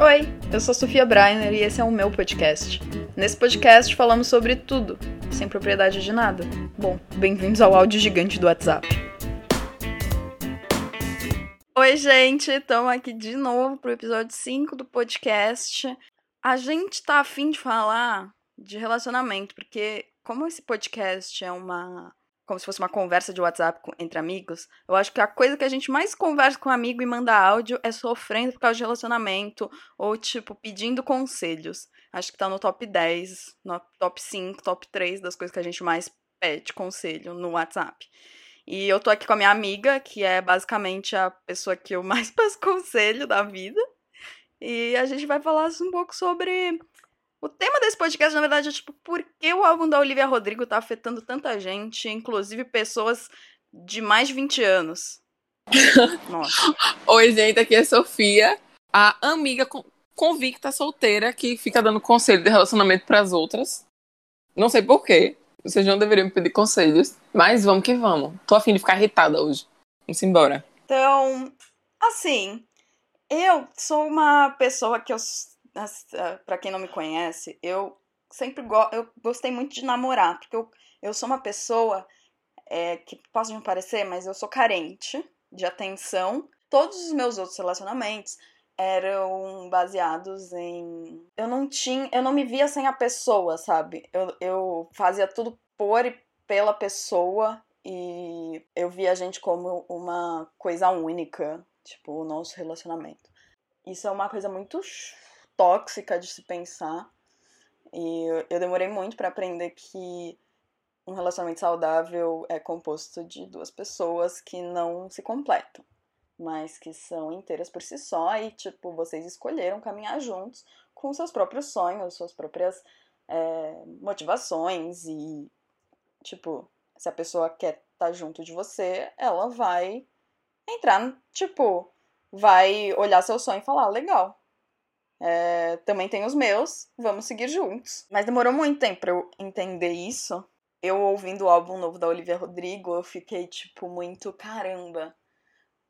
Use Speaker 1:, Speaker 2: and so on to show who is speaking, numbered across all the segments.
Speaker 1: Oi, eu sou Sofia Breiner e esse é o meu podcast. Nesse podcast falamos sobre tudo, sem propriedade de nada. Bom, bem-vindos ao áudio gigante do WhatsApp. Oi, gente, estamos aqui de novo pro episódio 5 do podcast. A gente tá afim de falar de relacionamento, porque como esse podcast é uma como se fosse uma conversa de WhatsApp entre amigos, eu acho que a coisa que a gente mais conversa com um amigo e manda áudio é sofrendo por causa de relacionamento ou, tipo, pedindo conselhos. Acho que tá no top 10, no top 5, top 3 das coisas que a gente mais pede conselho no WhatsApp. E eu tô aqui com a minha amiga, que é basicamente a pessoa que eu mais peço conselho da vida. E a gente vai falar um pouco sobre o tema desse podcast, na verdade, é tipo, por que o álbum da Olivia Rodrigo tá afetando tanta gente, inclusive pessoas de mais de 20 anos.
Speaker 2: Nossa. Oi, gente, aqui é Sofia, a amiga convicta solteira que fica dando conselho de relacionamento para as outras. Não sei porquê. Vocês não deveriam me pedir conselhos, mas vamos que vamos. Tô afim de ficar irritada hoje. Vamos embora.
Speaker 1: Então, assim, eu sou uma pessoa que eu para quem não me conhece, eu sempre go eu gostei muito de namorar, porque eu, eu sou uma pessoa é, que posso me parecer, mas eu sou carente de atenção. Todos os meus outros relacionamentos eram baseados em. Eu não tinha. Eu não me via sem a pessoa, sabe? Eu, eu fazia tudo por e pela pessoa e eu via a gente como uma coisa única, tipo, o nosso relacionamento. Isso é uma coisa muito tóxica de se pensar. E eu demorei muito para aprender que um relacionamento saudável é composto de duas pessoas que não se completam, mas que são inteiras por si só e, tipo, vocês escolheram caminhar juntos com seus próprios sonhos, suas próprias é, motivações e, tipo, se a pessoa quer estar tá junto de você, ela vai entrar, tipo, vai olhar seu sonho e falar, legal, é, também tem os meus, vamos seguir juntos. Mas demorou muito tempo pra eu entender isso. Eu ouvindo o álbum novo da Olivia Rodrigo, eu fiquei tipo muito caramba.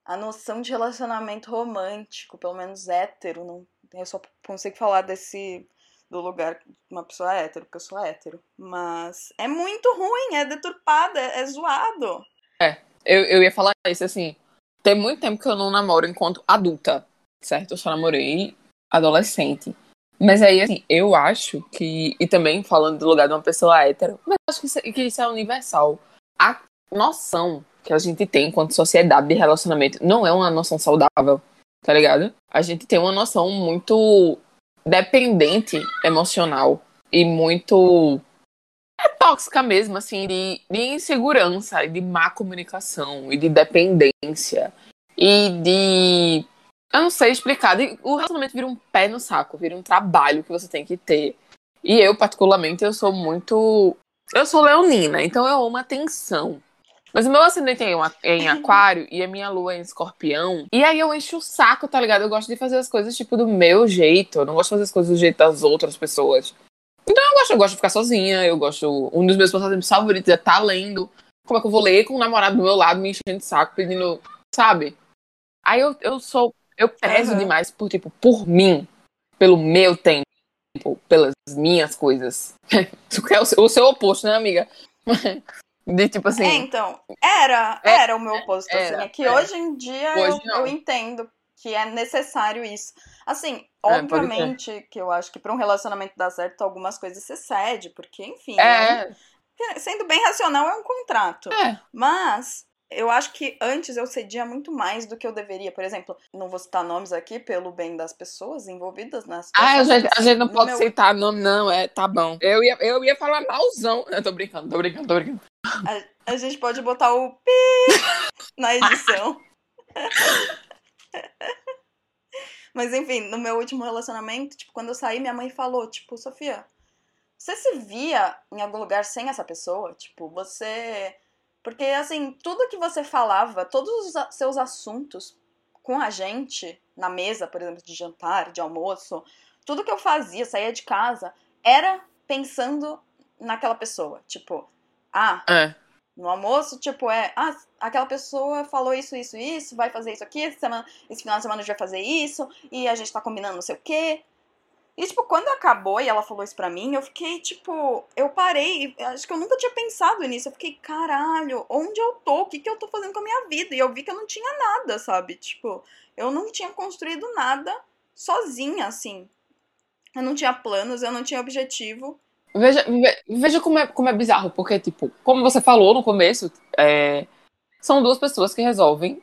Speaker 1: A noção de relacionamento romântico, pelo menos hétero, não, eu só consigo falar desse do lugar de uma pessoa hétero, porque eu sou hétero. Mas é muito ruim, é deturpado, é, é zoado.
Speaker 2: É, eu, eu ia falar isso assim. Tem muito tempo que eu não namoro enquanto adulta, certo? Eu só namorei adolescente. Mas aí, assim, eu acho que. E também falando do lugar de uma pessoa hétero, mas acho que isso, que isso é universal. A noção que a gente tem enquanto sociedade de relacionamento não é uma noção saudável, tá ligado? A gente tem uma noção muito dependente emocional e muito é tóxica mesmo, assim, de, de insegurança, de má comunicação, e de dependência, e de eu não sei explicar. O relacionamento vira um pé no saco, vira um trabalho que você tem que ter. E eu, particularmente, eu sou muito. Eu sou leonina, então eu amo atenção. Mas o meu ascendente é em aquário e a minha lua é em escorpião. E aí eu encho o saco, tá ligado? Eu gosto de fazer as coisas, tipo, do meu jeito. Eu não gosto de fazer as coisas do jeito das outras pessoas. Então eu gosto, eu gosto de ficar sozinha, eu gosto. Um dos meus passatempos favoritos é estar tá lendo. Como é que eu vou ler com o namorado do meu lado me enchendo de saco, pedindo. Sabe? Aí eu, eu sou eu peço uhum. demais por, tipo, por mim, pelo meu tempo, pelas minhas coisas. Quer o seu, oposto, né, amiga? De tipo assim.
Speaker 1: É, então. Era, é, era o meu oposto, assim, era, assim. É que é. hoje em dia hoje eu, eu, entendo que é necessário isso. Assim, é, obviamente que eu acho que para um relacionamento dar certo, algumas coisas se cede, porque, enfim. É. Né? Sendo bem racional, é um contrato. É. Mas eu acho que antes eu cedia muito mais do que eu deveria. Por exemplo, não vou citar nomes aqui pelo bem das pessoas envolvidas nas
Speaker 2: Ah, a gente, a gente não pode meu... citar nome, não, é, tá bom. Eu ia, eu ia falar malzão. Eu tô brincando, tô brincando, tô brincando.
Speaker 1: A, a gente pode botar o pi na edição. Mas enfim, no meu último relacionamento, tipo, quando eu saí, minha mãe falou, tipo, Sofia, você se via em algum lugar sem essa pessoa? Tipo, você porque, assim, tudo que você falava, todos os seus assuntos com a gente, na mesa, por exemplo, de jantar, de almoço, tudo que eu fazia, saía de casa, era pensando naquela pessoa. Tipo, ah, é. No almoço, tipo, é, ah, aquela pessoa falou isso, isso, isso, vai fazer isso aqui, semana, esse final de semana a gente vai fazer isso, e a gente tá combinando não sei o quê. E, tipo, quando acabou e ela falou isso pra mim, eu fiquei, tipo, eu parei, acho que eu nunca tinha pensado nisso. Eu fiquei, caralho, onde eu tô? O que, que eu tô fazendo com a minha vida? E eu vi que eu não tinha nada, sabe? Tipo, eu não tinha construído nada sozinha, assim. Eu não tinha planos, eu não tinha objetivo.
Speaker 2: Veja, veja como, é, como é bizarro, porque, tipo, como você falou no começo, é, são duas pessoas que resolvem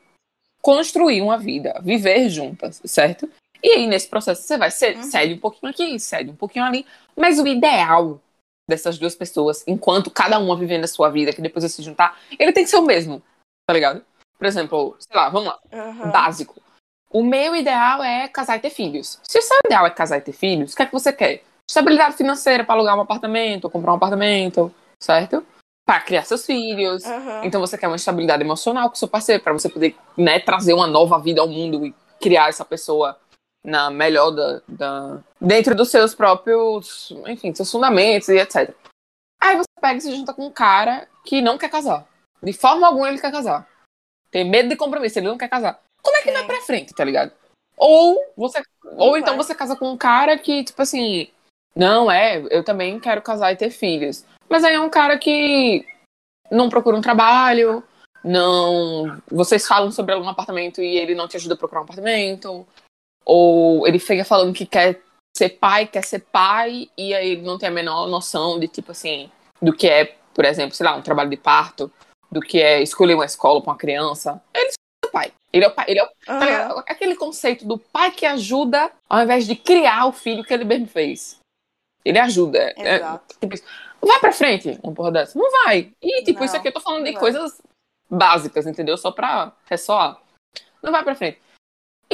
Speaker 2: construir uma vida, viver juntas, certo? E aí, nesse processo, você vai uhum. cede um pouquinho aqui, cede um pouquinho ali. Mas o ideal dessas duas pessoas, enquanto cada uma vivendo a sua vida, que depois vai se juntar, ele tem que ser o mesmo, tá ligado? Por exemplo, sei lá, vamos lá, uhum. básico. O meu ideal é casar e ter filhos. Se o seu ideal é casar e ter filhos, o que é que você quer? Estabilidade financeira para alugar um apartamento, comprar um apartamento, certo? Para criar seus filhos. Uhum. Então você quer uma estabilidade emocional com seu parceiro, para você poder né, trazer uma nova vida ao mundo e criar essa pessoa na melhor da, da, dentro dos seus próprios, enfim, seus fundamentos e etc. Aí você pega e se junta com um cara que não quer casar. De forma alguma ele quer casar. Tem medo de compromisso, ele não quer casar. Como é que Sim. vai pra frente, tá ligado? Ou você. ou então você casa com um cara que, tipo assim, não, é, eu também quero casar e ter filhos. Mas aí é um cara que não procura um trabalho, não. Vocês falam sobre algum apartamento e ele não te ajuda a procurar um apartamento. Ou ele fica falando que quer ser pai, quer ser pai, e aí ele não tem a menor noção de, tipo assim, do que é, por exemplo, sei lá, um trabalho de parto, do que é escolher uma escola para uma criança. Ele é o pai. Ele é o pai. Ele é o, tá aquele conceito do pai que ajuda ao invés de criar o filho que ele mesmo fez. Ele ajuda. É, Exato. É, tipo, vai pra frente, uma porra dessa. Não vai. E, tipo, não, isso aqui eu tô falando de vai. coisas básicas, entendeu? Só pra ressoar. Não vai pra frente.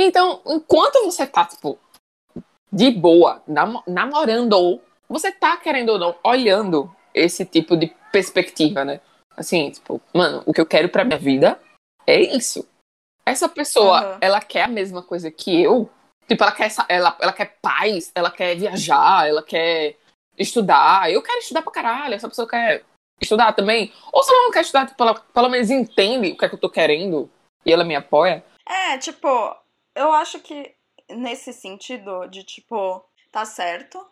Speaker 2: Então, enquanto você tá, tipo, de boa, nam namorando, você tá, querendo ou não, olhando esse tipo de perspectiva, né? Assim, tipo, mano, o que eu quero pra minha vida é isso. Essa pessoa, uhum. ela quer a mesma coisa que eu. Tipo, ela quer, ela, ela quer paz, ela quer viajar, ela quer estudar. Eu quero estudar pra caralho. Essa pessoa quer estudar também. Ou se ela não quer estudar, tipo, ela pelo menos entende o que é que eu tô querendo e ela me apoia.
Speaker 1: É, tipo, eu acho que nesse sentido de tipo, tá certo.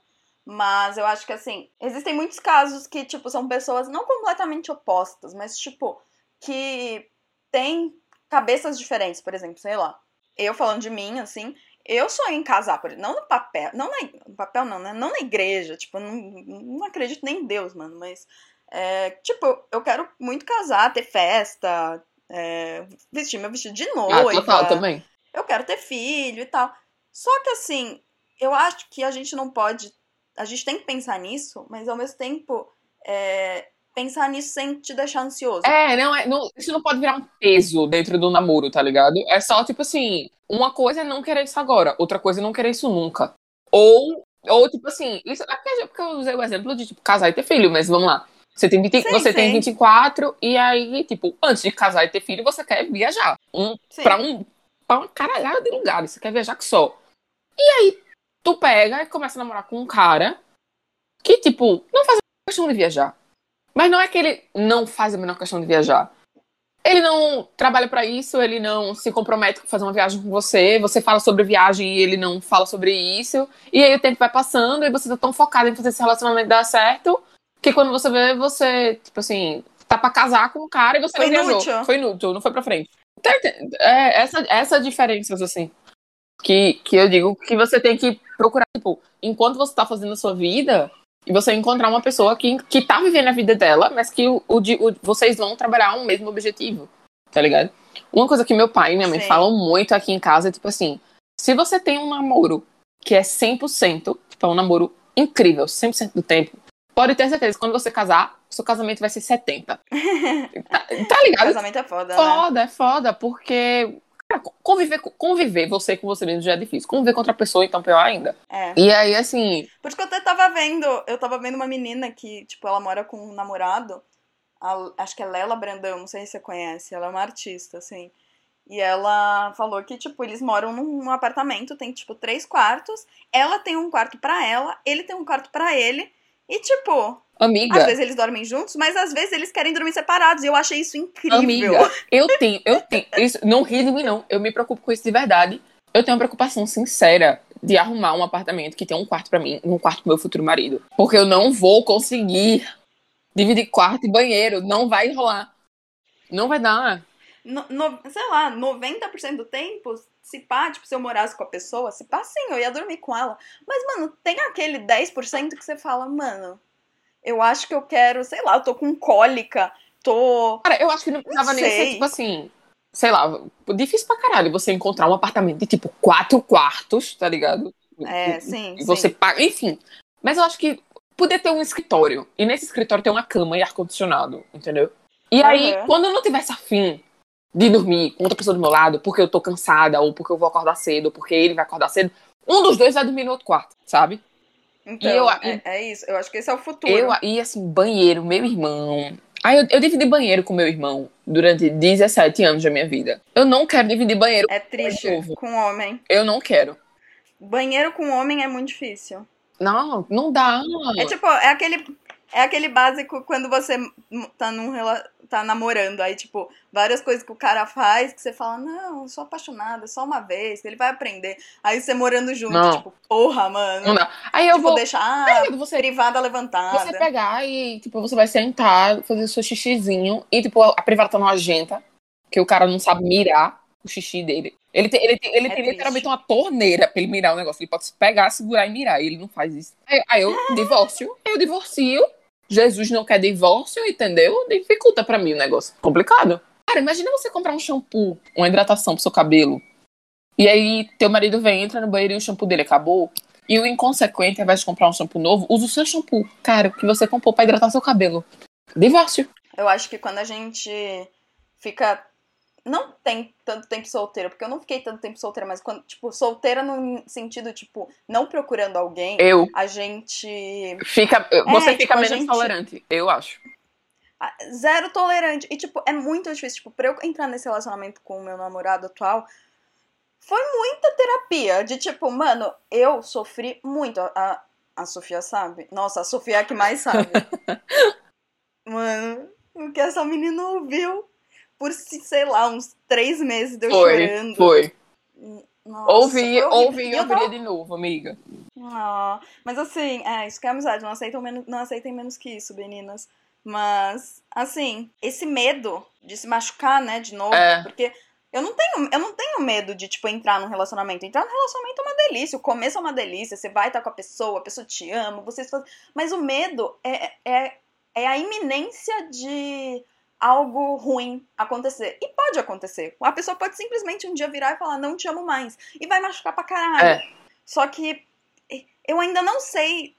Speaker 1: Mas eu acho que assim, existem muitos casos que, tipo, são pessoas não completamente opostas, mas, tipo, que têm cabeças diferentes, por exemplo, sei lá. Eu falando de mim, assim, eu sonho em casar, por não no papel, não na, no papel não, né? Não na igreja, tipo, não, não acredito nem em Deus, mano, mas, é, tipo, eu quero muito casar, ter festa, é, vestir meu vestido de noiva. Ah,
Speaker 2: total, também
Speaker 1: eu quero ter filho e tal. Só que assim, eu acho que a gente não pode. A gente tem que pensar nisso, mas ao mesmo tempo. É, pensar nisso sem te deixar ansioso.
Speaker 2: É, não, é, não, isso não pode virar um peso dentro do namoro, tá ligado? É só, tipo assim, uma coisa é não querer isso agora, outra coisa é não querer isso nunca. Ou, ou tipo assim, isso é porque eu usei o exemplo de, tipo, casar e ter filho, mas vamos lá. Você tem, 20, sim, você sim. tem 24 e aí, tipo, antes de casar e ter filho, você quer viajar. Um, pra um pra uma caralhada de lugares. Você quer viajar que só. E aí, tu pega e começa a namorar com um cara que, tipo, não faz a questão de viajar. Mas não é que ele não faz a menor questão de viajar. Ele não trabalha para isso, ele não se compromete com fazer uma viagem com você, você fala sobre viagem e ele não fala sobre isso. E aí o tempo vai passando e você tá tão focado em fazer esse relacionamento dar certo que quando você vê, você, tipo assim, tá pra casar com um cara e você
Speaker 1: foi
Speaker 2: não
Speaker 1: viajou.
Speaker 2: Inútil. Foi inútil, não foi pra frente. É, essa, essa diferenças, assim, que, que eu digo que você tem que procurar, tipo, enquanto você tá fazendo a sua vida, e você encontrar uma pessoa que, que tá vivendo a vida dela, mas que o, o, o vocês vão trabalhar um mesmo objetivo, tá ligado? Uma coisa que meu pai e minha mãe Sim. falam muito aqui em casa é, tipo assim, se você tem um namoro que é 100%, tipo, é um namoro incrível, 100% do tempo, pode ter certeza, quando você casar, seu casamento vai ser 70. tá, tá ligado?
Speaker 1: Casamento é foda.
Speaker 2: Foda,
Speaker 1: né?
Speaker 2: é foda, porque cara, conviver, conviver você com você mesmo já é difícil. Conviver com outra pessoa, então, pior ainda.
Speaker 1: É.
Speaker 2: E aí, assim.
Speaker 1: Por isso que eu até tava vendo. Eu tava vendo uma menina que, tipo, ela mora com um namorado. A, acho que é Lela Brandão, não sei se você conhece. Ela é uma artista, assim. E ela falou que, tipo, eles moram num apartamento, tem, tipo, três quartos. Ela tem um quarto para ela, ele tem um quarto para ele. E tipo,
Speaker 2: Amiga,
Speaker 1: às vezes eles dormem juntos, mas às vezes eles querem dormir separados. E eu achei isso incrível.
Speaker 2: amiga, eu tenho, eu tenho. Isso, não ri de mim, não. Eu me preocupo com isso de verdade. Eu tenho uma preocupação sincera de arrumar um apartamento que tenha um quarto pra mim, um quarto pro meu futuro marido. Porque eu não vou conseguir dividir quarto e banheiro. Não vai rolar. Não vai dar.
Speaker 1: No, no- sei lá, 90% do tempo, se pá, tipo, se eu morasse com a pessoa, se pá, sim, eu ia dormir com ela. Mas, mano, tem aquele 10% que você fala, mano, eu acho que eu quero, sei lá, eu tô com cólica, tô.
Speaker 2: Cara, eu acho que não precisava nem ser, tipo assim, sei lá, difícil pra caralho você encontrar um apartamento de, tipo, quatro quartos, tá ligado?
Speaker 1: É, sim.
Speaker 2: E você
Speaker 1: sim.
Speaker 2: paga, enfim. Mas eu acho que poder ter um escritório. E nesse escritório ter uma cama e ar-condicionado, entendeu? E aí,
Speaker 1: Aham.
Speaker 2: quando eu não tivesse afim de dormir com outra pessoa do meu lado, porque eu tô cansada, ou porque eu vou acordar cedo, ou porque ele vai acordar cedo, um dos dois vai dormir no outro quarto, sabe?
Speaker 1: Então,
Speaker 2: eu-
Speaker 1: é, é isso. Eu acho que esse é o futuro.
Speaker 2: Eu, e assim, banheiro, meu irmão. Aí eu, eu dividi banheiro com meu irmão durante 17 anos da minha vida. Eu não quero dividir banheiro.
Speaker 1: É triste
Speaker 2: novo.
Speaker 1: com homem.
Speaker 2: Eu não quero.
Speaker 1: Banheiro com homem é muito difícil.
Speaker 2: Não, não dá.
Speaker 1: É tipo, é aquele. É aquele básico quando você tá num tá namorando, aí, tipo, várias coisas que o cara faz que você fala, não, eu sou apaixonada, só uma vez, ele vai aprender. Aí você morando junto,
Speaker 2: Não.
Speaker 1: tipo, porra, mano.
Speaker 2: Não dá. Aí eu
Speaker 1: tipo,
Speaker 2: vou.
Speaker 1: deixar ah,
Speaker 2: Você,
Speaker 1: privada levantada.
Speaker 2: você pegar e, tipo, você vai sentar, fazer o seu xixizinho, e, tipo, a privada tá nojenta, que o cara não sabe mirar o xixi dele. Ele tem, ele tem, ele
Speaker 1: É
Speaker 2: tem literalmente uma torneira pra ele mirar o negócio. Ele pode pegar, segurar e mirar. E ele não faz isso. Aí, aí eu divórcio. Eu divorcio. Jesus não quer divórcio, entendeu? Dificulta pra mim o negócio. Complicado. Cara, imagina você comprar um shampoo, uma hidratação pro seu cabelo. E aí teu marido vem, entra no banheiro e o shampoo dele acabou. E o inconsequente, ao invés de comprar um shampoo novo, usa o seu shampoo, cara, que você comprou pra hidratar seu cabelo. Divórcio.
Speaker 1: Eu acho que quando a gente fica. Não tem tanto tempo solteira, porque eu não fiquei tanto tempo solteira, mas quando, tipo, solteira no sentido, tipo, não procurando alguém,
Speaker 2: Eu.
Speaker 1: a gente.
Speaker 2: Fica, você
Speaker 1: tipo,
Speaker 2: fica
Speaker 1: a
Speaker 2: menos
Speaker 1: gente-
Speaker 2: tolerante, eu acho.
Speaker 1: Zero tolerante. E, tipo, é muito difícil. Tipo, pra eu entrar nesse relacionamento com o meu namorado atual, foi muita terapia. De tipo, mano, eu sofri muito. A, a, a Sofia sabe? Nossa, a Sofia é a que mais sabe. mano, o que essa menina ouviu por, sei lá, uns três meses de eu
Speaker 2: Foi,
Speaker 1: chorando.
Speaker 2: foi.
Speaker 1: Nossa,
Speaker 2: ouvi, ouvi
Speaker 1: E eu
Speaker 2: ouviria
Speaker 1: tava
Speaker 2: de novo, amiga.
Speaker 1: ah, mas assim, é, isso que é amizade, não aceitam menos, não aceitem menos que isso, meninas. Mas, assim, esse medo de se machucar, né, de novo,
Speaker 2: É.
Speaker 1: porque eu não tenho, eu não tenho medo de, tipo, entrar num relacionamento. Entrar num relacionamento é uma delícia, o começo é uma delícia, você vai estar com a pessoa, a pessoa te ama, vocês fazem... Mas o medo é, é, é a iminência de algo ruim acontecer. E pode acontecer. A pessoa pode simplesmente um dia virar e falar, não te amo mais. E vai machucar pra caralho.
Speaker 2: É.
Speaker 1: Só que eu ainda não sei,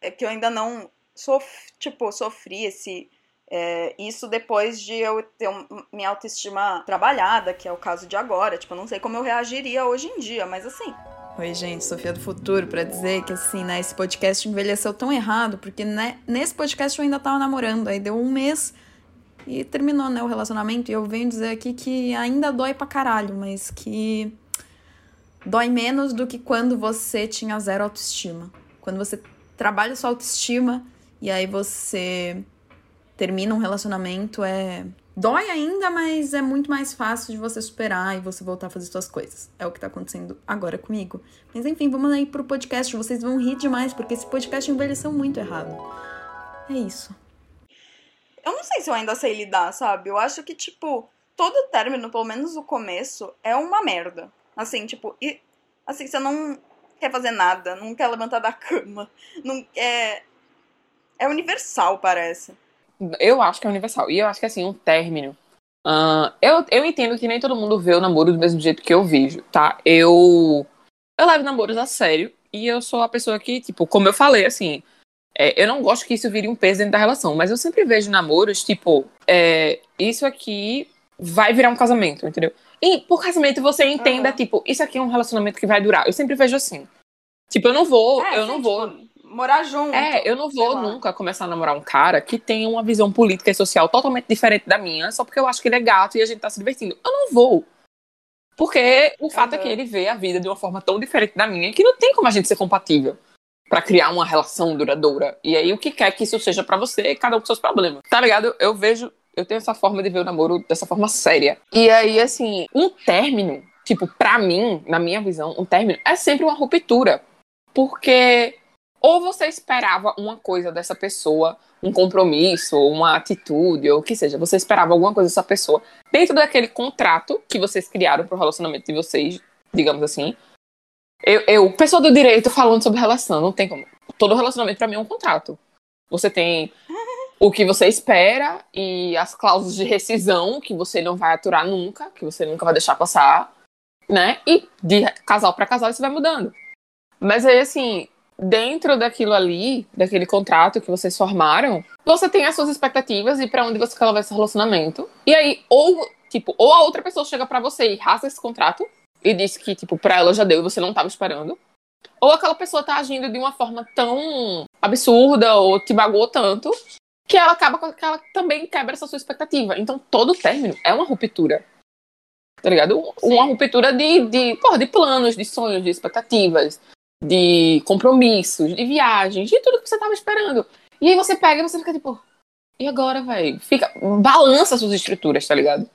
Speaker 1: é que eu ainda não sof, tipo, sofri esse é, isso depois de eu ter um- minha autoestima trabalhada, que é o caso de agora. Tipo, eu não sei como eu reagiria hoje em dia, mas assim. Oi, gente, Sofia do Futuro, pra dizer que assim, né, esse podcast envelheceu tão errado, porque né, nesse podcast eu ainda tava namorando, aí deu um mês e terminou, né, o relacionamento, e eu venho dizer aqui que ainda dói pra caralho, mas que dói menos do que quando você tinha zero autoestima. Quando você trabalha sua autoestima e aí você termina um relacionamento, é. Dói ainda, mas é muito mais fácil de você superar e você voltar a fazer suas coisas. É o que tá acontecendo agora comigo. Mas enfim, vamos aí pro podcast. Vocês vão rir demais, porque esse podcast envelheceu muito errado. É isso. Eu não sei se eu ainda sei lidar, sabe? Eu acho que, tipo, todo término, pelo menos o começo, é uma merda. Assim, tipo, e assim, você não quer fazer nada, não quer levantar da cama, não quer. É universal, parece.
Speaker 2: Eu acho que é universal. E eu acho que, assim, um término. ah, eu, eu entendo que nem todo mundo vê o namoro do mesmo jeito que eu vejo, tá? Eu. Eu levo namoros a sério. E eu sou a pessoa que, tipo, como eu falei, assim. É, eu não gosto que isso vire um peso dentro da relação. Mas eu sempre vejo namoros, tipo. é, isso aqui vai virar um casamento, entendeu? E por casamento você entenda,
Speaker 1: Aham.
Speaker 2: tipo, isso aqui é um relacionamento que vai durar. Eu sempre vejo assim. Tipo, eu não vou.
Speaker 1: É,
Speaker 2: eu não vou.
Speaker 1: tipo, morar junto.
Speaker 2: É, eu não vou
Speaker 1: lá.
Speaker 2: nunca começar a namorar um cara que tenha uma visão política e social totalmente diferente da minha, só porque eu acho que ele é gato e a gente tá se divertindo. Eu não vou. Porque o fato é que ele vê a vida de uma forma tão diferente da minha que não tem como a gente ser compatível. Para criar uma relação duradoura. E aí o que quer que isso seja para você, cada um com seus problemas. Tá ligado? Eu vejo, eu tenho essa forma de ver o namoro dessa forma séria. E aí assim, um término, tipo, para mim, na minha visão, um término é sempre uma ruptura. Porque ou você esperava uma coisa dessa pessoa, um compromisso, uma atitude, ou o que seja, você esperava alguma coisa dessa pessoa dentro daquele contrato que vocês criaram pro relacionamento de vocês, digamos assim. Eu, eu pessoa do direito falando sobre relação, não tem como. Todo relacionamento para mim é um contrato. Você tem o que você espera e as cláusulas de rescisão que você não vai aturar nunca, que você nunca vai deixar passar, né? E de casal para casal isso vai mudando. Mas aí assim, dentro daquilo ali, daquele contrato que vocês formaram, você tem as suas expectativas e para onde você quer levar esse relacionamento. E aí, ou, tipo, ou a outra pessoa chega para você e rasga esse contrato e diz que, tipo, pra ela já deu e você não tava esperando. Ou aquela pessoa tá agindo de uma forma tão absurda ou te bagou tanto que ela acaba que ela também quebra essa sua expectativa. Então, todo término é uma ruptura. Tá ligado? Sim. Uma ruptura de, de, porra, de planos, de sonhos, de expectativas, de compromissos, de viagens, de tudo que você tava esperando. E aí você pega e você fica tipo, e agora, velho? Fica, balança suas estruturas, tá ligado?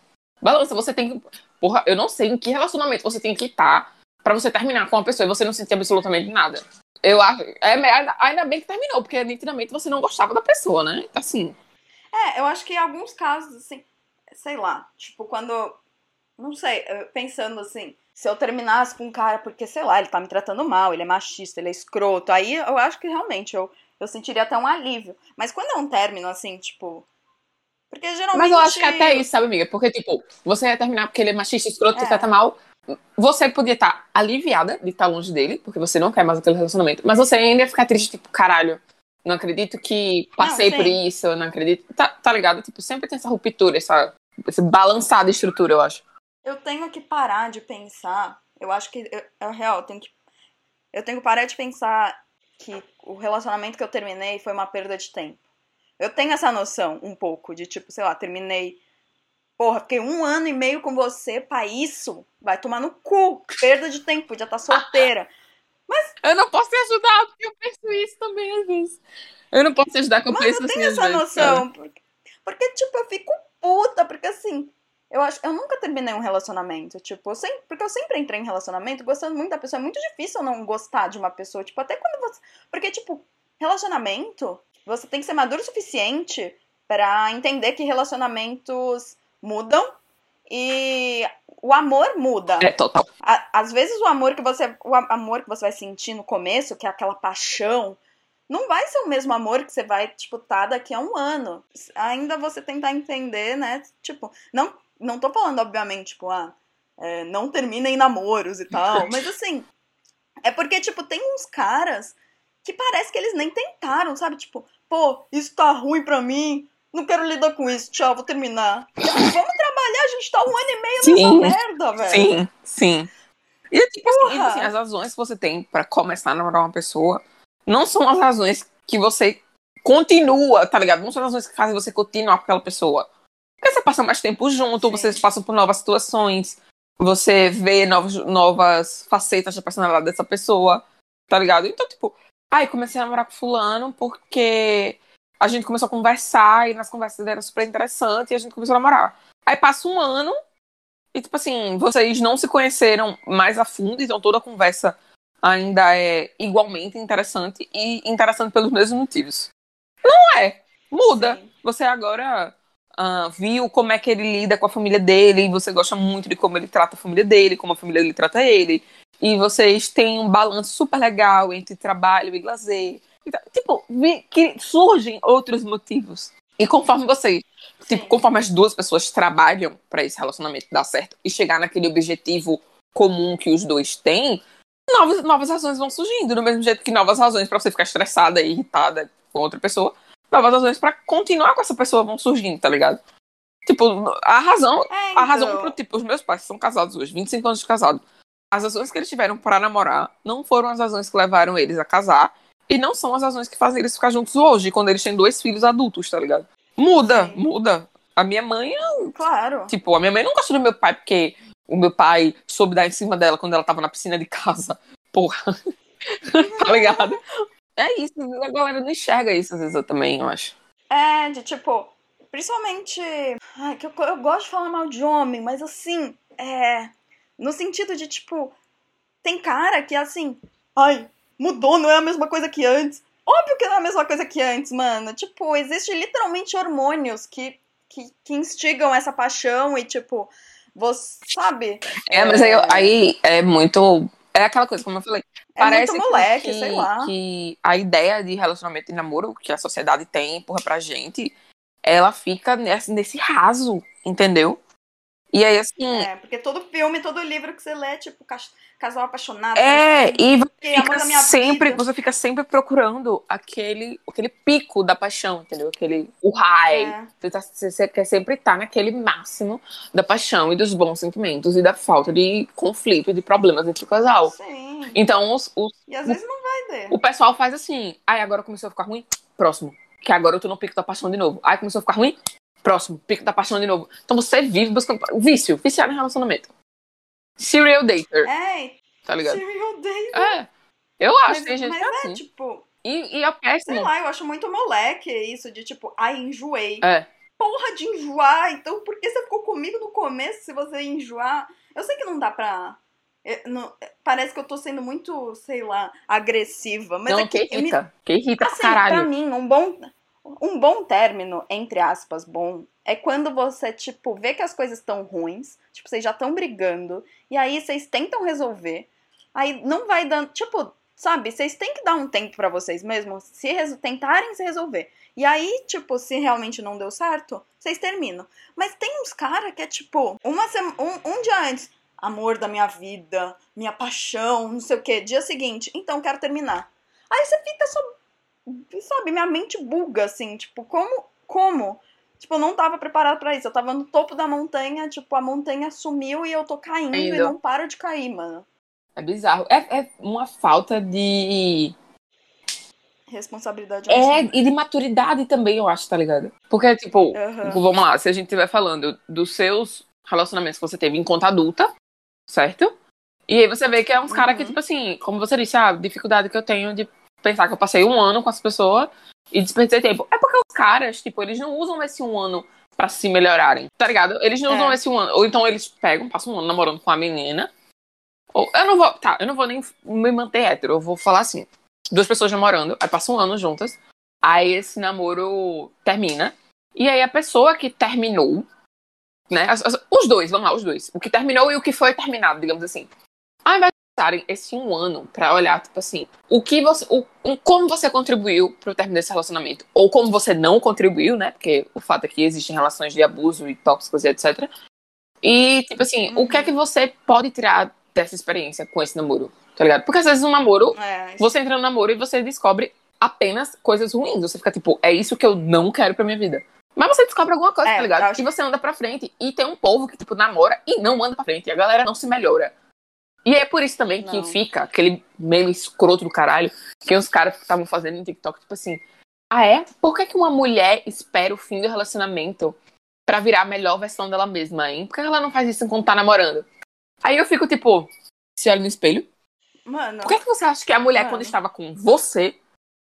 Speaker 2: Balança, você tem que. Porra, eu não sei em que relacionamento você tem que estar tá para você terminar com uma pessoa e você não sentir absolutamente nada. Eu acho. É, ainda bem que terminou, porque nitidamente você não gostava da pessoa, né? Assim.
Speaker 1: É, eu acho que em alguns casos, assim, sei lá, tipo, quando. Não sei, pensando assim, se eu terminasse com um cara porque, sei lá, ele tá me tratando mal, ele é machista, ele é escroto, aí eu acho que realmente eu, eu sentiria até um alívio. Mas quando é um término, assim, tipo. Porque geralmente.
Speaker 2: Mas eu acho que até isso, sabe, amiga? Porque, tipo, você ia terminar porque ele é machista, escroto, é. trata mal. Você podia estar tá aliviada de estar tá longe dele, porque você não quer mais aquele relacionamento. Mas você ainda ia ficar triste, tipo, caralho, não acredito que passei não, por isso, eu não acredito. Tá, tá ligado? Tipo, sempre tem essa ruptura, essa, esse balançar de estrutura, eu acho
Speaker 1: eu tenho que parar de pensar. Eu acho que é real, eu tenho que eu tenho que parar de pensar que o relacionamento que eu terminei foi uma perda de tempo. Eu tenho essa noção um pouco de tipo, sei lá, terminei. Porra, fiquei um ano e meio com você, pra isso. Vai tomar no cu. Perda de tempo, podia estar tá solteira. Mas.
Speaker 2: Eu não posso te ajudar, porque eu penso isso também às vezes. Eu não posso te ajudar com eu penso
Speaker 1: eu
Speaker 2: tenho
Speaker 1: assim, essa noção. Porque, porque, tipo, eu fico puta, porque assim, eu acho, eu nunca terminei um relacionamento, tipo, eu sempre, porque eu sempre entrei em relacionamento gostando muito da pessoa. É muito difícil não gostar de uma pessoa, tipo, até quando você, porque tipo, relacionamento, você tem que ser maduro o suficiente para entender que relacionamentos mudam e o amor muda.
Speaker 2: É total.
Speaker 1: às vezes o amor que você, o amor que você vai sentir no começo, que é aquela paixão, não vai ser o mesmo amor que você vai, tipo, tá daqui a um ano. Ainda você tentar entender, né? Tipo, não não tô falando, obviamente, tipo, ah, é, não terminem namoros e tal, mas assim, é porque, tipo, tem uns caras que parece que eles nem tentaram, sabe? Tipo, pô, isso tá ruim pra mim, não quero lidar com isso, tchau, vou terminar. Vamos trabalhar, a gente tá um ano e meio sim, nessa merda, velho.
Speaker 2: Sim, sim. E tipo assim, assim, as razões que você tem para começar a namorar uma pessoa não são as razões que você continua, tá ligado? Não são as razões que fazem você continuar com aquela pessoa. Porque você passa mais tempo junto, Sim. vocês passam por novas situações, você vê novos, novas facetas da personalidade dessa pessoa, tá ligado? Então, tipo, aí comecei a namorar com fulano porque a gente começou a conversar e nas conversas era super interessante e a gente começou a namorar. Aí passa um ano e, tipo assim, vocês não se conheceram mais a fundo, então toda a conversa ainda é igualmente interessante e interessante pelos mesmos motivos. Não é. Muda. Sim. Você agora uh, viu como é que ele lida com a família dele, e você gosta muito de como ele trata a família dele, como a família dele trata ele, e vocês têm um balanço super legal entre trabalho e lazer. Então, tipo, que surgem outros motivos. E conforme vocês, tipo, conforme as duas pessoas trabalham para esse relacionamento dar certo e chegar naquele objetivo comum que os dois têm, novas, novas razões vão surgindo. Do mesmo jeito que novas razões para você ficar estressada e irritada com outra pessoa novas razões para continuar com essa pessoa vão surgindo, tá ligado? Tipo, a razão, é, então. a razão pro tipo, os meus pais são casados hoje, 25 anos de casado. As razões que eles tiveram para namorar não foram as razões que levaram eles a casar e não são as razões que fazem eles ficar juntos hoje, quando eles têm dois filhos adultos, tá ligado? Muda, Sim. muda. A minha mãe,
Speaker 1: claro.
Speaker 2: Tipo, a minha mãe não gosta do meu pai porque o meu pai soube dar em cima dela quando ela tava na piscina de casa. Porra. tá ligado? É isso, a galera não enxerga isso às vezes eu também, eu acho.
Speaker 1: É, de tipo, principalmente. Ai, que eu, eu gosto de falar mal de homem, mas assim, é. No sentido de, tipo, tem cara que assim, ai, mudou, não é a mesma coisa que antes. Óbvio que não é a mesma coisa que antes, mano. Tipo, existe literalmente hormônios que, que, que instigam essa paixão e, tipo, você sabe.
Speaker 2: É, mas aí, aí é muito. É aquela coisa, como eu falei.
Speaker 1: É parece muito moleque,
Speaker 2: que,
Speaker 1: sei lá.
Speaker 2: Que a ideia de relacionamento e namoro que a sociedade tem, empurra pra gente, ela fica nesse, nesse raso, entendeu? E aí, assim.
Speaker 1: É, porque todo filme, todo livro que você lê tipo casal apaixonado.
Speaker 2: É, e você fica, sempre, você fica sempre procurando aquele, aquele pico da paixão, entendeu? Aquele o high. É. Você, tá, você quer sempre estar tá naquele máximo da paixão e dos bons sentimentos e da falta de conflito e de problemas entre o casal.
Speaker 1: Sim.
Speaker 2: Então, os, os
Speaker 1: e às o, vezes não vai ter.
Speaker 2: O pessoal faz assim, aí agora começou a ficar ruim, próximo. Que agora eu tô no pico da paixão de novo. Aí começou a ficar ruim, Próximo, pico da paixão de novo. Então você vive buscando. Vício, viciado em relacionamento. Serial dater.
Speaker 1: É.
Speaker 2: Tá ligado?
Speaker 1: Serial dater.
Speaker 2: É. Eu acho,
Speaker 1: mas,
Speaker 2: tem gente
Speaker 1: mas
Speaker 2: que é,
Speaker 1: é
Speaker 2: assim.
Speaker 1: tipo.
Speaker 2: E, e é péssimo.
Speaker 1: Sei lá, eu acho muito moleque isso de tipo, ai, enjoei.
Speaker 2: É.
Speaker 1: Porra de enjoar, então por que você ficou comigo no começo se você enjoar? Eu sei que não dá pra. Eu, não, parece que eu tô sendo muito, sei lá, agressiva. Mas
Speaker 2: não,
Speaker 1: é
Speaker 2: que, que irrita. Me, que irrita
Speaker 1: assim,
Speaker 2: caralho.
Speaker 1: Pra mim, um bom. Um bom término, entre aspas, bom, é quando você, tipo, vê que as coisas estão ruins, tipo, vocês já estão brigando, e aí vocês tentam resolver, aí não vai dando, tipo, sabe, vocês têm que dar um tempo para vocês mesmos, se tentarem se resolver. E aí, tipo, se realmente não deu certo, vocês terminam. Mas tem uns caras que é tipo, uma um, um dia antes, amor da minha vida, minha paixão, não sei o que, dia seguinte, então quero terminar. Aí você fica só sabe, minha mente buga, assim, tipo, como, como? Tipo, eu não tava preparado para isso. Eu tava no topo da montanha, tipo, a montanha sumiu e eu tô caindo e não paro de cair, mano.
Speaker 2: É bizarro. É, é uma falta de.
Speaker 1: Responsabilidade.
Speaker 2: É, e de maturidade também, eu acho, tá ligado? Porque, tipo, uhum. vamos lá, se a gente estiver falando dos seus relacionamentos que você teve enquanto adulta, certo? E aí você vê que é uns uhum. caras que, tipo assim, como você disse, a dificuldade que eu tenho de pensar que eu passei um ano com as pessoas e desperdicei tempo. É porque os caras, tipo, eles não usam esse um ano para se melhorarem, tá ligado? Eles não é. usam esse um ano. Ou então eles pegam, passam um ano namorando com a menina. Ou eu não vou. Tá, eu não vou nem me manter hétero. Eu vou falar assim. Duas pessoas namorando, aí passam um ano juntas. Aí esse namoro termina. E aí a pessoa que terminou, né? Os dois, vamos lá, os dois. O que terminou e o que foi terminado, digamos assim. Ao invés passarem esse um ano para olhar, tipo assim, o que você. O, como você contribuiu pro término desse relacionamento. Ou como você não contribuiu, né? Porque o fato é que existem relações de abuso e tóxicos e etc. E, tipo assim, uhum. o que é que você pode tirar dessa experiência com esse namoro? Tá ligado? Porque às vezes um namoro, é, você entra no namoro e você descobre apenas coisas ruins. Você fica tipo, é isso que eu não quero pra minha vida. Mas você descobre alguma coisa, é, tá ligado? Acho... E você anda pra frente. E tem um povo que, tipo, namora e não anda pra frente. E a galera não se melhora. E é por isso também que fica aquele meme escroto do caralho que os caras estavam fazendo no TikTok, tipo assim. Ah, é? Por que, que uma mulher espera o fim do relacionamento para virar a melhor versão dela mesma, hein? Por que ela não faz isso enquanto tá namorando? Aí eu fico tipo, se olha no espelho.
Speaker 1: Mano.
Speaker 2: Por que, que você acha que a mulher, mano. quando estava com você,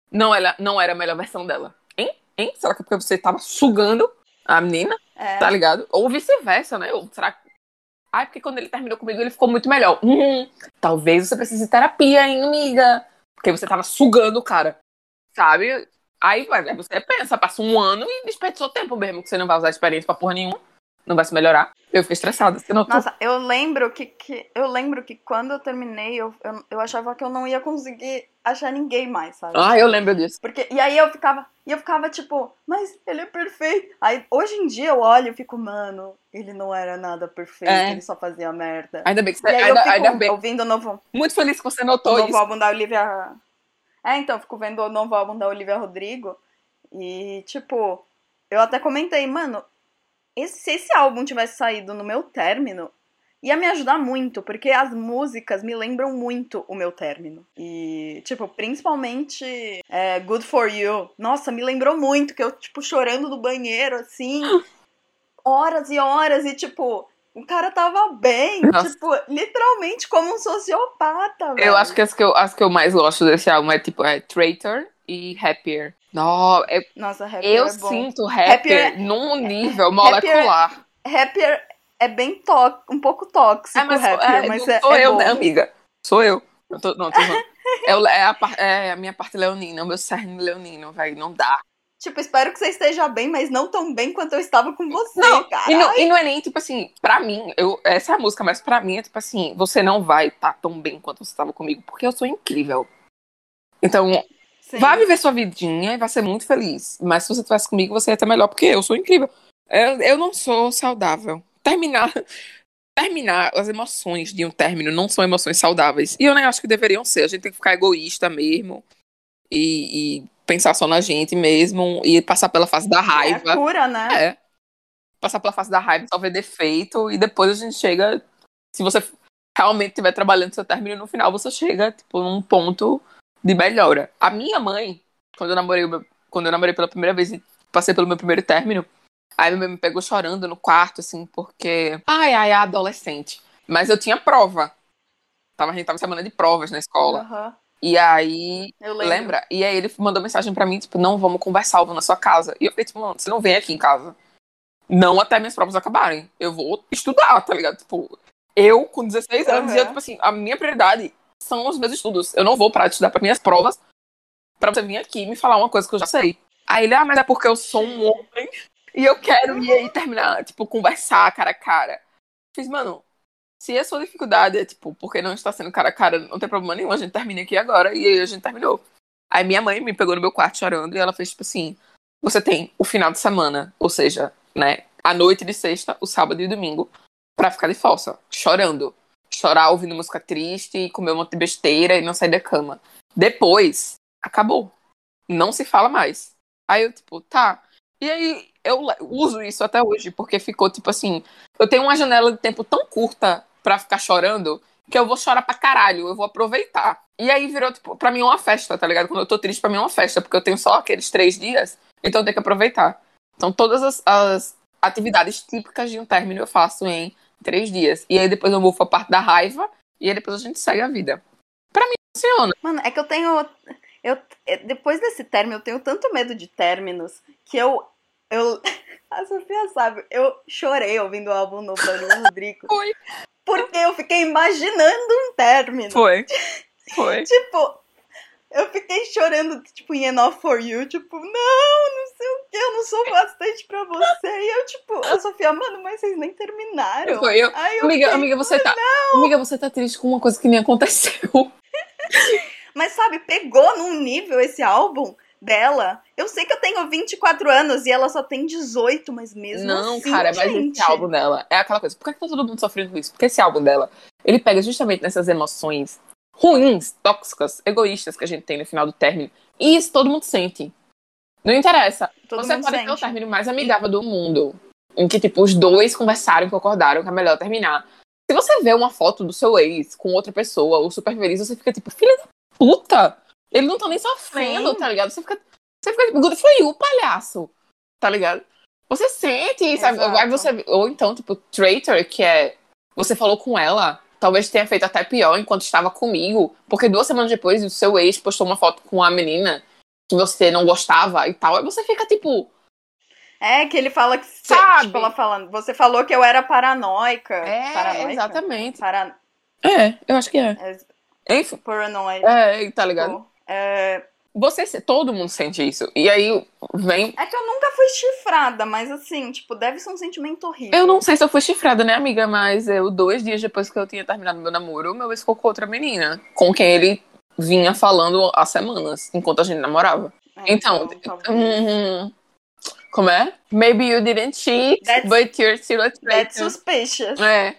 Speaker 2: não era, não era a melhor versão dela? Hein? Hein? Será que é porque você tava sugando a menina? É. Tá ligado? Ou vice-versa, né? Ou será que Ai, porque quando ele terminou comigo, ele ficou muito melhor. Hum, talvez você precise de terapia, hein, amiga? Porque você tava sugando o cara. Sabe? Aí você pensa, passa um ano e desperdiçou tempo mesmo, que você não vai usar experiência pra porra nenhuma. Não vai se melhorar. Eu fiquei estressada. Você notou?
Speaker 1: Nossa, eu lembro que, que, eu lembro que quando eu terminei, eu, eu, eu achava que eu não ia conseguir achar ninguém mais, sabe?
Speaker 2: Ah, eu lembro disso.
Speaker 1: Porque, e aí eu ficava, e eu ficava tipo, mas ele é perfeito. Aí hoje em dia eu olho e fico, mano, ele não era nada perfeito, é. ele só fazia merda.
Speaker 2: Ainda bem que você
Speaker 1: e aí
Speaker 2: ainda,
Speaker 1: eu fico
Speaker 2: ainda bem.
Speaker 1: ouvindo o novo.
Speaker 2: Muito feliz que você notou
Speaker 1: o
Speaker 2: novo
Speaker 1: isso. álbum da Olivia. É, então, eu fico vendo o novo álbum da Olivia Rodrigo. E, tipo, eu até comentei, mano, esse, se esse álbum tivesse saído no meu término, ia me ajudar muito, porque as músicas me lembram muito o meu término. E, tipo, principalmente é, Good For You. Nossa, me lembrou muito que eu, tipo, chorando no banheiro, assim, horas e horas, e, tipo, o cara tava bem.
Speaker 2: Nossa.
Speaker 1: Tipo, literalmente como um sociopata, velho.
Speaker 2: Eu acho que as que eu, as que eu mais gosto desse álbum é tipo é Traitor e Happier. Não, é-
Speaker 1: Nossa, Happier
Speaker 2: eu
Speaker 1: é
Speaker 2: sinto Happier,
Speaker 1: Happier-
Speaker 2: num nível molecular.
Speaker 1: Happier é bem tó um pouco tóxico,
Speaker 2: É, mas,
Speaker 1: Happier,
Speaker 2: é,
Speaker 1: mas é,
Speaker 2: sou
Speaker 1: é
Speaker 2: eu,
Speaker 1: bom.
Speaker 2: né, amiga? Sou eu. Não tô, não, tô é, é a, é a minha parte leonina, o meu cerne leonino, velho. Não dá.
Speaker 1: Tipo, espero que você esteja bem, mas não tão bem quanto eu estava com você,
Speaker 2: Não,
Speaker 1: cara.
Speaker 2: E não, e não é nem, tipo assim, pra mim, eu, essa é a música, mas pra mim é tipo assim, você não vai estar tão bem quanto você estava comigo, porque eu sou incrível. Então,
Speaker 1: Sim.
Speaker 2: vai viver sua vidinha e vai ser muito feliz. Mas se você estivesse comigo, você ia estar melhor, porque eu sou incrível. Eu, eu não sou saudável. Terminar. Terminar as emoções de um término não são emoções saudáveis. E eu nem acho que deveriam ser. A gente tem que ficar egoísta mesmo. E, e pensar só na gente mesmo. E passar pela fase da
Speaker 1: É
Speaker 2: raiva.
Speaker 1: a cura, né?
Speaker 2: É. Passar pela fase da raiva, só ver defeito, e depois a gente chega. Se você realmente estiver trabalhando seu término, no final você chega, tipo, num ponto de melhora. A minha mãe, quando eu namorei, quando eu namorei pela primeira vez e passei pelo meu primeiro término, aí minha mãe me pegou chorando no quarto, assim, porque. Ai, ai, adolescente. Mas eu tinha prova. Tava, a gente tava em semana de provas na escola.
Speaker 1: Aham.
Speaker 2: E aí. Lembra? E aí ele mandou mensagem pra mim, tipo, não, vamos conversar, eu vou na sua casa. E eu fiquei, tipo, mano, você não vem aqui em casa. Não até minhas provas acabarem. Eu vou estudar, tá ligado? Tipo, eu com 16 anos, e eu, tipo assim, a minha prioridade são os meus estudos. Eu não vou parar de estudar pra minhas provas pra você vir aqui e me falar uma coisa que eu já sei. Aí ele, ah, mas é porque eu sou um homem e eu quero ir aí terminar, tipo, conversar cara a cara. Fiz, mano, se a sua dificuldade é, tipo, porque não está sendo cara a cara, não tem problema nenhum, a gente termina aqui agora. E aí a gente terminou. Aí minha mãe me pegou no meu quarto chorando e ela fez, tipo assim, você tem o final de semana, ou seja, né, a noite de sexta, o sábado e o domingo, pra ficar de falsa, chorando. Chorar ouvindo música triste e comer um monte de besteira e não sair da cama. Depois, acabou. Não se fala mais. Aí eu, tipo, tá. E aí eu uso isso até hoje, porque ficou, tipo assim, eu tenho uma janela de tempo tão curta pra ficar chorando que eu vou chorar pra caralho, eu vou aproveitar. E aí virou, tipo, pra mim uma festa, tá ligado? Quando eu tô triste, pra mim é uma festa, porque eu tenho só aqueles três dias, então eu tenho que aproveitar. Então todas as, as atividades típicas de um término eu faço em três dias. E aí depois eu mofo a parte da raiva, e aí depois a gente segue a vida. Pra mim funciona.
Speaker 1: Mano, é que eu tenho. Eu, é, depois desse término, eu tenho tanto medo de términos que eu. eu a Sofia sabe, eu chorei ouvindo o álbum novo da Olivia Rodrigo.
Speaker 2: Foi.
Speaker 1: Porque eu fiquei imaginando um término.
Speaker 2: Foi. Foi.
Speaker 1: Tipo, eu fiquei chorando, tipo, em Enough for You, tipo, não, não sei o que, eu não sou bastante pra você. E eu, tipo, a Sofia, mano, mas vocês nem terminaram.
Speaker 2: Foi eu.
Speaker 1: Aí eu
Speaker 2: Amiga,
Speaker 1: fiquei,
Speaker 2: amiga, você tá. Amiga, você tá triste com uma coisa que nem aconteceu.
Speaker 1: Mas sabe, pegou num nível esse álbum dela. Eu sei que eu tenho 24 anos e ela só tem 18, mas mesmo
Speaker 2: Não,
Speaker 1: assim,
Speaker 2: cara, mas
Speaker 1: gente.
Speaker 2: esse álbum dela é aquela coisa. Por que, que tá todo mundo sofrendo com isso? Porque esse álbum dela, ele pega justamente nessas emoções ruins, tóxicas, egoístas que a gente tem no final do término. E isso todo mundo sente. Não interessa.
Speaker 1: Todo
Speaker 2: Você pode ter o
Speaker 1: sente.
Speaker 2: término mais amigável do mundo. Em que, tipo, os dois conversaram e concordaram que é melhor terminar. Se você vê uma foto do seu ex com outra pessoa, ou super feliz, você fica tipo, filha da puta! Ele não tá nem sofrendo,
Speaker 1: Sim.
Speaker 2: tá ligado? Você fica, você fica tipo, for you, palhaço! Tá ligado? Você sente, sabe? Aí você, ou então, tipo, traitor, que é. Você falou com ela, talvez tenha feito até pior enquanto estava comigo, porque duas semanas depois o seu ex postou uma foto com a menina que você não gostava e tal. Aí você fica tipo.
Speaker 1: É, que ele fala que.
Speaker 2: Sabe?
Speaker 1: Tipo, ela falando, você falou que eu era paranoica.
Speaker 2: É,
Speaker 1: paranoica?
Speaker 2: exatamente.
Speaker 1: Para...
Speaker 2: É, eu acho que é.
Speaker 1: É,
Speaker 2: Enfim.
Speaker 1: paranoid.
Speaker 2: É, tá ligado?
Speaker 1: Pô, É,
Speaker 2: Você, todo mundo sente isso. E aí vem.
Speaker 1: é que eu nunca fui chifrada, mas assim, tipo, deve ser um sentimento horrível.
Speaker 2: Eu não sei se eu fui chifrada, né, amiga? Mas eu, dois dias depois que eu tinha terminado meu namoro, meu ex ficou com outra menina. Com quem ele vinha falando há semanas, enquanto a gente namorava.
Speaker 1: É,
Speaker 2: Então,
Speaker 1: talvez.
Speaker 2: hum, como é? Maybe you didn't cheat,
Speaker 1: That's-
Speaker 2: but you're still a
Speaker 1: That's
Speaker 2: traitor.
Speaker 1: suspicious.
Speaker 2: É.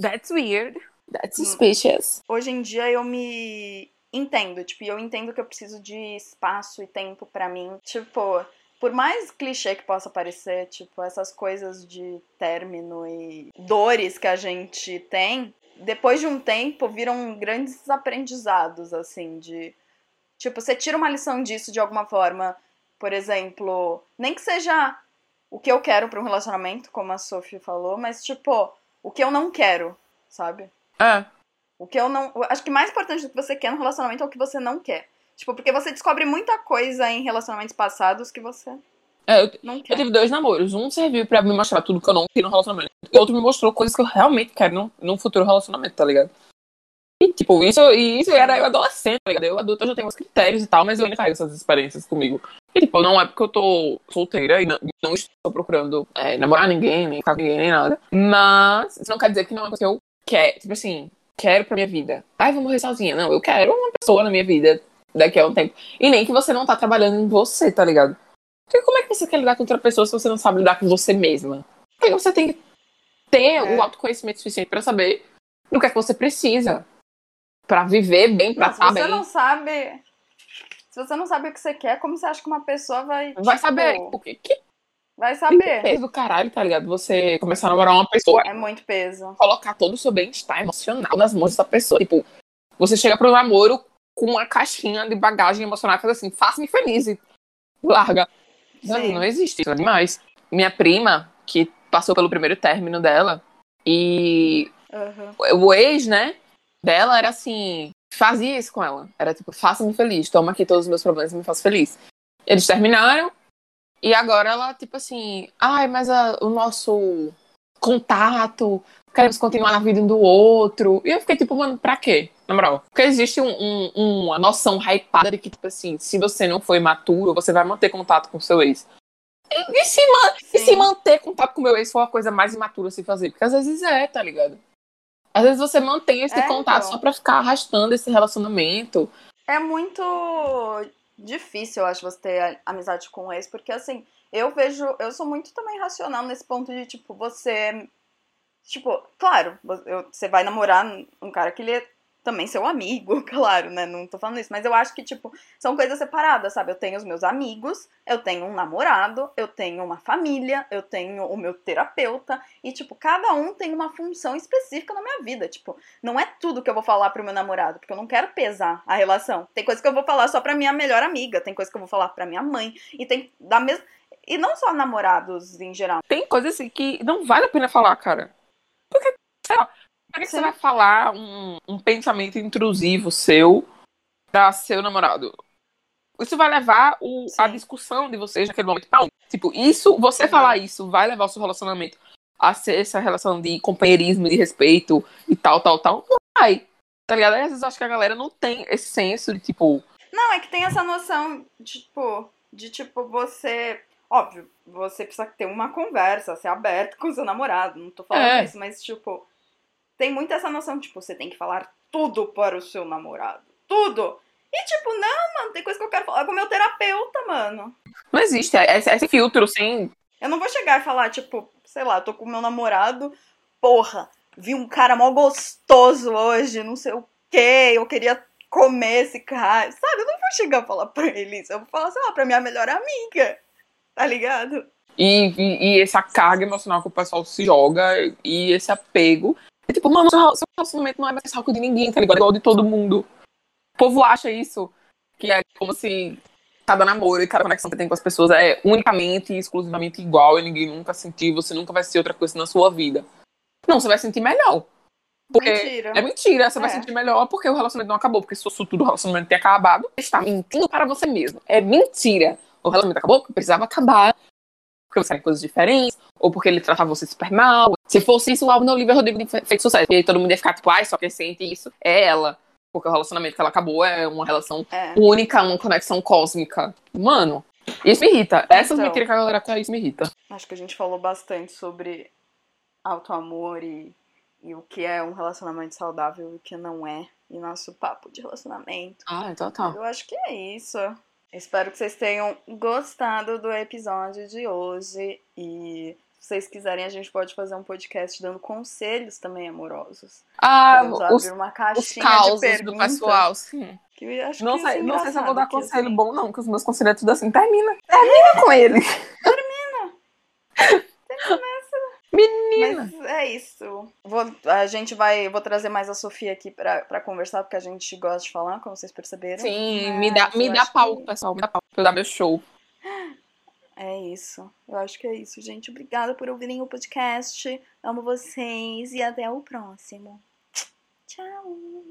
Speaker 2: That's weird. That's suspicious.
Speaker 1: Hoje em dia eu me entendo, tipo, eu entendo que eu preciso de espaço e tempo pra mim. Tipo, por mais clichê que possa parecer, tipo, essas coisas de término e dores que a gente tem, depois de um tempo viram grandes aprendizados, assim, de. Tipo, você tira uma lição disso de alguma forma. Por exemplo, nem que seja o que eu quero pra um relacionamento, como a Sophie falou, mas, tipo, o que eu não quero, sabe?
Speaker 2: É.
Speaker 1: O que eu não. eu Acho que mais importante do que você quer no relacionamento é o que você não quer. Tipo, porque você descobre muita coisa em relacionamentos passados que você
Speaker 2: É, eu,
Speaker 1: não
Speaker 2: eu
Speaker 1: quer.
Speaker 2: tive dois namoros. Um serviu pra me mostrar tudo que eu não queria no relacionamento. E outro me mostrou coisas que eu realmente quero num, num futuro relacionamento, tá ligado? E, tipo, isso, e isso era eu adolescente, tá ligado? Eu adulto eu já tenho uns critérios e tal, mas eu ainda carrego essas experiências comigo. E, tipo, não é porque eu tô solteira e não, não estou procurando é, namorar ninguém, nem ficar com ninguém, nem nada. Mas isso não quer dizer que não é uma coisa que eu quero. Tipo assim, quero pra minha vida. Ai, vou morrer sozinha. Não, eu quero uma pessoa na minha vida daqui a um tempo. E nem que você não tá trabalhando em você, tá ligado? Porque como é que você quer lidar com outra pessoa se você não sabe lidar com você mesma? Porque você tem que ter
Speaker 1: É.
Speaker 2: o autoconhecimento suficiente pra saber do que é que você precisa. Pra viver bem, pra
Speaker 1: Não, se
Speaker 2: estar
Speaker 1: você
Speaker 2: bem.
Speaker 1: não sabe. Se você não sabe o que você quer, como você acha que uma pessoa vai.
Speaker 2: Vai
Speaker 1: tipo,
Speaker 2: saber. Porque que
Speaker 1: Vai saber.
Speaker 2: peso do caralho, tá ligado? Você começar a namorar uma pessoa
Speaker 1: É muito peso.
Speaker 2: colocar todo o seu bem-estar emocional nas mãos dessa pessoa. Tipo, você chega pro namoro com uma caixinha de bagagem emocional e faz assim, faça-me feliz e larga. Não, não existe, isso é demais. Minha prima, que passou pelo primeiro término dela, e
Speaker 1: Aham.
Speaker 2: o ex, né, dela era assim, fazia isso com ela. Era tipo, faça-me feliz, toma aqui todos os meus problemas e me faça feliz. Eles terminaram, e agora ela, tipo assim, ai, mas a- o nosso contato, queremos continuar na vida um do outro. E eu fiquei tipo, mano, pra quê? Na moral. Porque existe um, um- uma noção hypada de que, tipo assim, se você não for imaturo, você vai manter contato com o seu ex. E, e se, e se manter contato com o meu ex for a coisa mais imatura se fazer? Porque às vezes é, tá ligado? Às vezes você mantém esse
Speaker 1: É,
Speaker 2: contato
Speaker 1: então.
Speaker 2: só pra ficar arrastando esse relacionamento.
Speaker 1: É muito difícil, eu acho, você ter amizade com um ex, porque assim, eu vejo, eu sou muito também racional nesse ponto de, tipo, você. Tipo, claro, você vai namorar um cara que ele é também seu amigo, claro, né? Não tô falando isso, mas eu acho que, tipo, são coisas separadas, sabe? Eu tenho os meus amigos, eu tenho um namorado, eu tenho uma família, eu tenho o meu terapeuta, e, tipo, cada um tem uma função específica na minha vida. Tipo, não é tudo que eu vou falar pro meu namorado, porque eu não quero pesar a relação. Tem coisa que eu vou falar só pra minha melhor amiga, tem coisa que eu vou falar pra minha mãe, e tem da mesma. E não só namorados em geral.
Speaker 2: Tem coisas assim que não vale a pena falar, cara. Porque, sei lá, pra que você vai falar um, um pensamento intrusivo seu pra seu namorado? Isso vai levar o- a discussão de vocês naquele momento pra onde? Tipo, isso, você falar isso vai levar o seu relacionamento a ser essa relação de companheirismo, de respeito e tal, tal, tal. Não vai. Tá ligado? Às vezes eu acho que a galera não tem esse senso de, tipo,
Speaker 1: Não, é que tem essa noção de, tipo, de tipo, você. Óbvio, você precisa ter uma conversa, ser aberto com o seu namorado. Não tô falando
Speaker 2: É.
Speaker 1: isso, mas, tipo, tem muito essa noção, tipo, você tem que falar tudo para o seu namorado. Tudo! E, tipo, não, mano, tem coisa que eu quero falar com o meu terapeuta, mano.
Speaker 2: não existe esse, esse filtro sem.
Speaker 1: Eu não vou chegar e falar, tipo, sei lá, tô com o meu namorado, porra, vi um cara mó gostoso hoje, não sei o quê, eu queria comer esse cara, sabe? Eu não vou chegar e falar pra ele isso, eu vou falar, sei lá, pra minha melhor amiga, tá ligado?
Speaker 2: E, e, e essa carga emocional que o pessoal se joga e esse apego. É tipo, mano, seu seu relacionamento não é mais saco de ninguém, tá ligado? Igual de todo mundo. O povo acha isso, que é como se cada namoro e cada conexão que tem com as pessoas é unicamente e exclusivamente igual e ninguém nunca sentiu, você nunca vai sentir outra coisa na sua vida. Não, você vai sentir melhor. Porque
Speaker 1: Mentira.
Speaker 2: é mentira, você vai
Speaker 1: É.
Speaker 2: sentir melhor porque o relacionamento não acabou. Porque se fosse tudo o relacionamento ter acabado, você está mentindo para você mesmo. É mentira. O relacionamento acabou porque precisava acabar. Porque você quer coisas diferentes, ou porque ele tratava você super mal. Se fosse isso, o álbum da Olivia Rodrigo tinha fe- feito sucesso. E aí todo mundo ia ficar tipo, ai, só quem sente isso é ela. Porque o relacionamento que ela acabou é uma relação
Speaker 1: É.
Speaker 2: única, uma conexão cósmica. Mano, isso me irrita. Essas
Speaker 1: Então.
Speaker 2: mentiras que a galera faz, isso me irrita.
Speaker 1: Acho que a gente falou bastante sobre autoamor e, e o que é um relacionamento saudável e o que não é. E nosso papo de relacionamento.
Speaker 2: Ah, então tá.
Speaker 1: Eu acho que é isso. Espero que vocês tenham gostado do episódio de hoje. E vocês quiserem, a gente pode fazer um podcast dando conselhos também amorosos.
Speaker 2: Ah,
Speaker 1: Podemos
Speaker 2: os,
Speaker 1: abrir uma
Speaker 2: os
Speaker 1: caixinha de
Speaker 2: causos do pessoal, sim.
Speaker 1: Que eu acho
Speaker 2: Não
Speaker 1: que
Speaker 2: sei,
Speaker 1: ser
Speaker 2: não sei se eu vou dar conselho
Speaker 1: assim,
Speaker 2: bom, não, que os meus conselhos é tudo assim. Termina. Termina com ele. Menina.
Speaker 1: Mas é isso. Vou, a gente vai. Vou trazer mais a Sofia aqui pra, pra conversar, porque a gente gosta de falar, como vocês perceberam.
Speaker 2: Sim,
Speaker 1: Mas
Speaker 2: me dá, me dá pau,
Speaker 1: que-
Speaker 2: pessoal. Me dá pau pra eu dar meu show.
Speaker 1: É isso. Eu acho que é isso, gente. Obrigada por ouvirem o podcast. Amo vocês e até o próximo. Tchau!